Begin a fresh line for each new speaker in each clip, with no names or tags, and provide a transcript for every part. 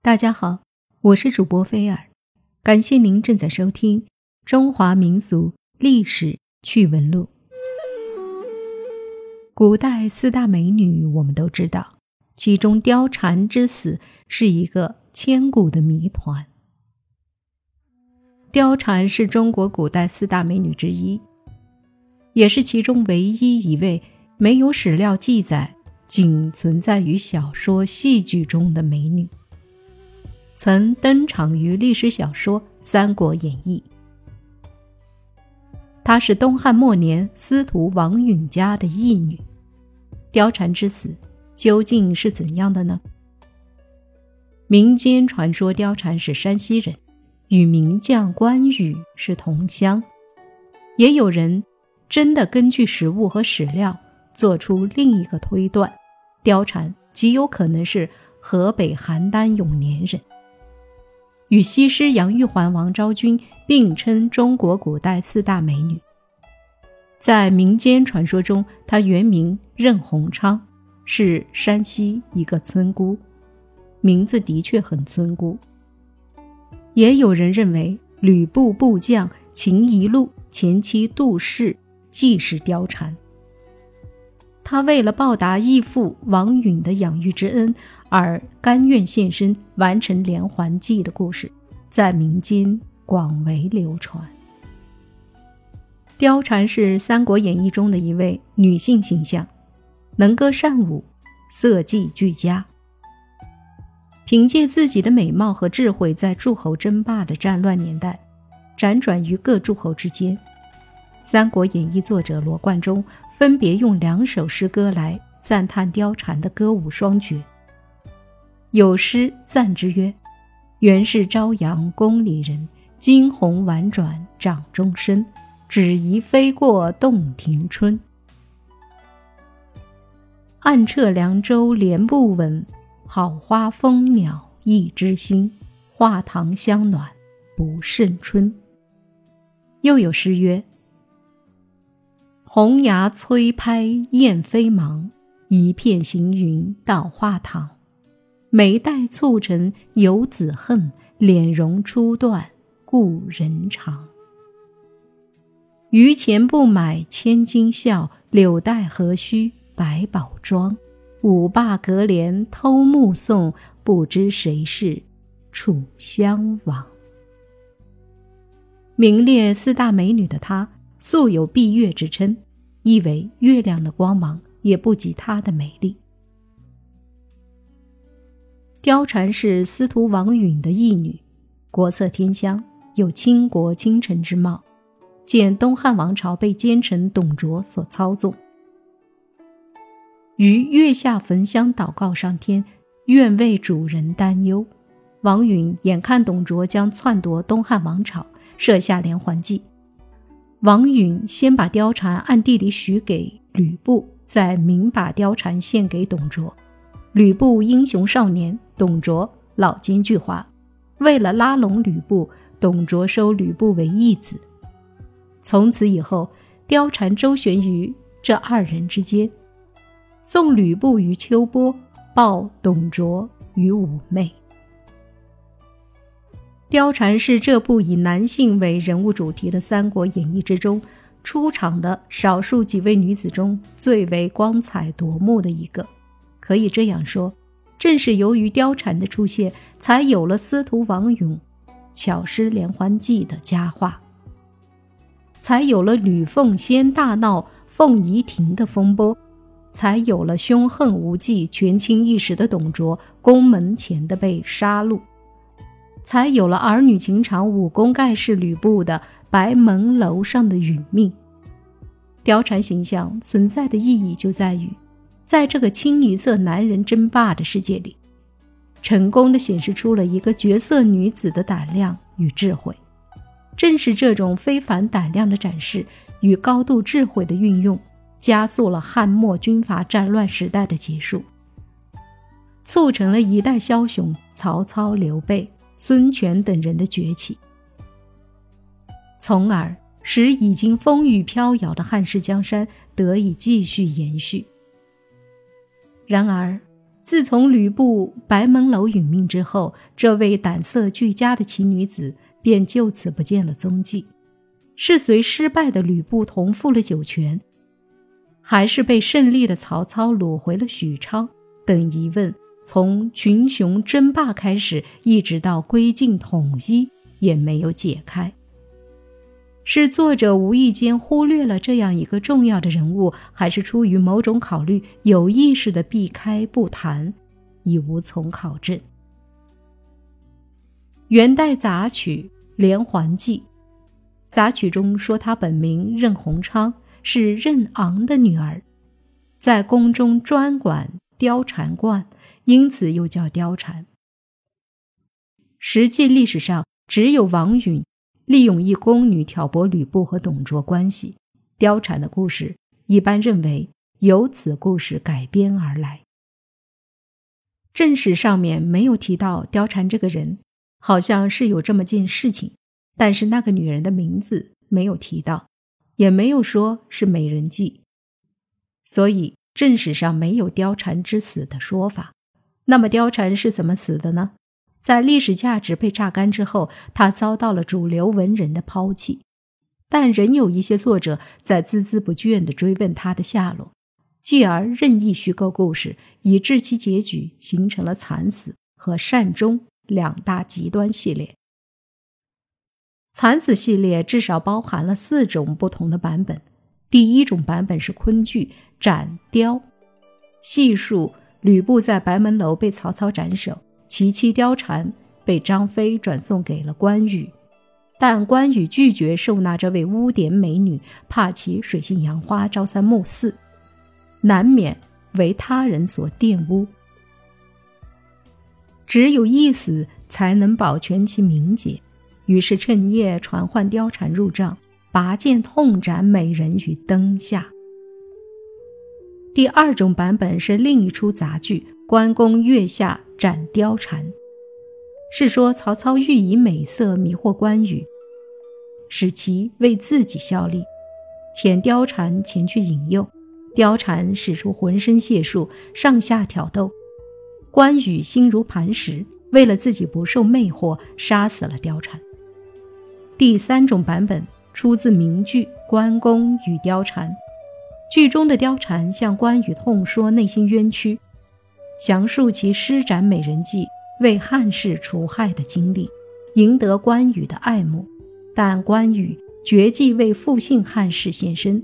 大家好，我是主播菲尔，感谢您正在收听《中华民俗历史趣闻录》。古代四大美女，我们都知道，其中貂蝉之死是一个千古的谜团。貂蝉是中国古代四大美女之一，也是其中唯一一位没有史料记载、仅存在于小说、戏剧中的美女。曾登场于历史小说《三国演义》。她是东汉末年司徒王允家的义女。貂蝉之死究竟是怎样的呢？民间传说貂蝉是山西人，与名将关羽是同乡。也有人真的根据实物和史料做出另一个推断：貂蝉极有可能是河北邯郸永年人。与西施、杨玉环、王昭君并称中国古代四大美女。在民间传说中，她原名任鸿昌，是山西一个村姑，名字的确很村姑。也有人认为，吕布部将秦宜禄前妻杜氏既是貂蝉。他为了报答义父王允的养育之恩，而甘愿献身完成连环计的故事，在民间广为流传。貂蝉是《三国演义》中的一位女性形象，能歌善舞，色技俱佳。凭借自己的美貌和智慧，在诸侯争霸的战乱年代，辗转于各诸侯之间。《三国演义》作者罗贯中。分别用两首诗歌来赞叹貂蝉的歌舞双绝。有诗赞之曰：“原是朝阳宫里人，惊鸿婉转掌中身，只疑飞过洞庭春。暗彻凉州莲不稳，好花蜂鸟一枝心，画堂香暖不胜春。”又有诗曰。红牙催拍燕飞忙，一片行云到画堂。眉黛蹙成游子恨，脸容初断故人长。榆钱不买千金笑，柳带何须百宝装？五霸隔帘偷目送，不知谁是楚襄王。名列四大美女的她。素有闭月之称，意为月亮的光芒也不及她的美丽。貂蝉是司徒王允的义女，国色天香，有倾国倾城之貌，见东汉王朝被奸臣董卓所操纵。于月下焚香祷告上天，愿为主人担忧。王允眼看董卓将篡夺东汉王朝，设下连环计。王允先把貂蝉暗地里许给吕布，再明把貂蝉献给董卓。吕布英雄少年，董卓老奸巨猾。为了拉拢吕布，董卓收吕布为义子。从此以后，貂蝉周旋于这二人之间，送吕布于秋波，抱董卓于妩媚。貂蝉是这部以男性为人物主题的《三国演义》之中出场的少数几位女子中最为光彩夺目的一个。可以这样说，正是由于貂蝉的出现，才有了司徒王允巧施连环计的佳话，才有了吕奉先大闹凤仪亭的风波，才有了凶狠无忌、权倾一时的董卓宫门前的被杀戮。才有了儿女情长、武功盖世吕布的白门楼上的殒命。貂蝉形象存在的意义就在于，在这个清一色男人争霸的世界里，成功的显示出了一个绝色女子的胆量与智慧。正是这种非凡胆量的展示与高度智慧的运用，加速了汉末军阀战乱时代的结束，促成了一代枭雄曹操、刘备。孙权等人的崛起，从而使已经风雨飘摇的汉室江山得以继续延续。然而，自从吕布白门楼殒命之后，这位胆色俱佳的奇女子便就此不见了踪迹。是随失败的吕布同赴了酒泉，还是被胜利的曹操掳回了许昌？等疑问，从群雄争霸开始，一直到归晋统一，也没有解开。是作者无意间忽略了这样一个重要的人物，还是出于某种考虑有意识的避开不谈，已无从考证。元代杂曲《连环记》，杂曲中说他本名任鸿昌，是任昂的女儿，在宫中专管貂蝉观，因此又叫貂蝉。实际历史上只有王允。利用一宫女挑拨吕布和董卓关系，貂蝉的故事一般认为由此故事改编而来。正史上面没有提到貂蝉这个人，好像是有这么件事情，但是那个女人的名字没有提到，也没有说是美人计，所以正史上没有貂蝉之死的说法。那么貂蝉是怎么死的呢？在历史价值被榨干之后，他遭到了主流文人的抛弃，但仍有一些作者在孜孜不倦地追问他的下落，继而任意虚构故事，以致其结局形成了惨死和善终两大极端系列。惨死系列至少包含了四种不同的版本。第一种版本是昆剧《斩雕》，细述吕布在白门楼被曹操斩首。其妻貂蝉被张飞转送给了关羽，但关羽拒绝收纳这位污点美女，怕其水性杨花、朝三暮四，难免为他人所玷污。只有一死才能保全其名节，于是趁夜传唤貂蝉入帐，拔剑痛斩美人于灯下。第二种版本是另一出杂剧《关公月下》。斩貂蝉，是说曹操欲以美色迷惑关羽，使其为自己效力，遣貂蝉前去引诱。貂蝉使出浑身解数，上下挑逗，关羽心如磐石，为了自己不受魅惑，杀死了貂蝉。第三种版本出自名剧《关公与貂蝉》，剧中的貂蝉向关羽痛说内心冤屈。详述其施展美人计为汉室除害的经历，赢得关羽的爱慕，但关羽绝迹为复姓汉室献身，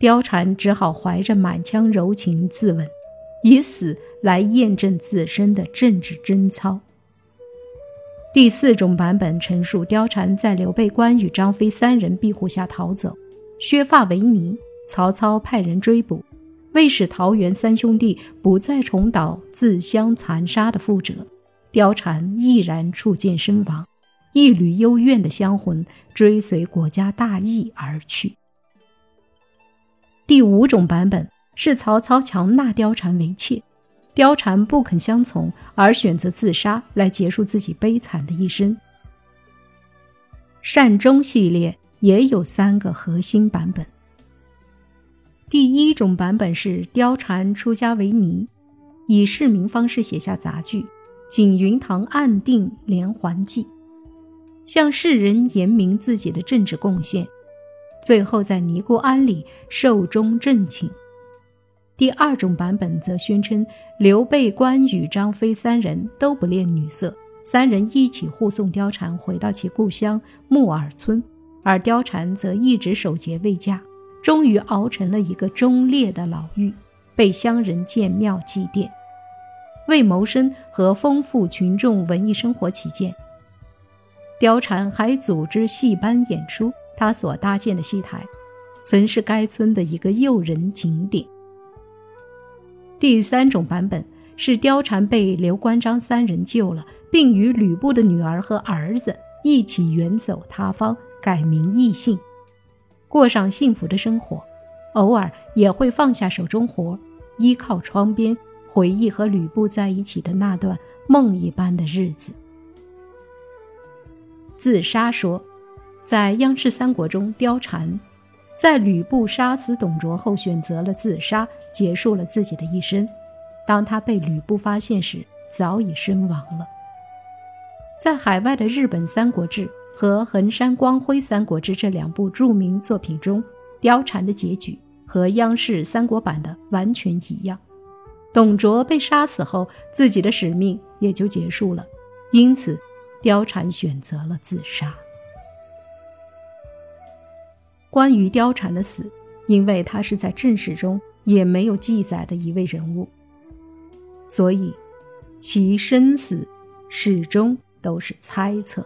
貂蝉只好怀着满腔柔情自刎，以死来验证自身的政治贞操。第四种版本陈述，貂蝉在刘备、关羽、张飞三人庇护下逃走，削发为尼，曹操派人追捕。为使桃园三兄弟不再重蹈自相残杀的覆辙，貂蝉毅然触剑身亡，一缕幽怨的香魂追随国家大义而去。第五种版本是曹操强纳貂蝉为妾，貂蝉不肯相从，而选择自杀来结束自己悲惨的一生。善终系列也有三个核心版本。第一种版本是貂蝉出家为尼，以市民方式写下杂剧《景云堂暗定连环计》，向世人言明自己的政治贡献，最后在尼姑庵里寿终正寝。第二种版本则宣称刘备、关羽、张飞三人都不恋女色，三人一起护送貂蝉回到其故乡木耳村，而貂蝉则一直守节未嫁。终于熬成了一个忠烈的老妪，被乡人建庙祭奠。为谋生和丰富群众文艺生活起见，貂蝉还组织戏班演出。他所搭建的戏台，曾是该村的一个诱人景点。第三种版本是貂蝉被刘关张三人救了，并与吕布的女儿和儿子一起远走他方，改名易姓。过上幸福的生活，偶尔也会放下手中活，依靠窗边回忆和吕布在一起的那段梦一般的日子。自杀说，在央视三国中，貂蝉在吕布杀死董卓后选择了自杀，结束了自己的一生。当他被吕布发现时，早已身亡了。在海外的日本《三国志》和横山光辉《三国志》这两部著名作品中，貂蝉的结局和央视三国版的完全一样。董卓被杀死后，自己的使命也就结束了，因此，貂蝉选择了自杀。关于貂蝉的死，因为她是在正史中也没有记载的一位人物，所以其生死始终都是猜测。